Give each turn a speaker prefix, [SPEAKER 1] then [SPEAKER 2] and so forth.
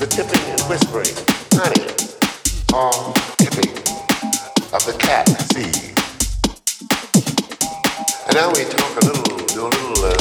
[SPEAKER 1] the tipping and whispering, honey, on tipping of the cat seed. And now we talk a little, do a little. Uh,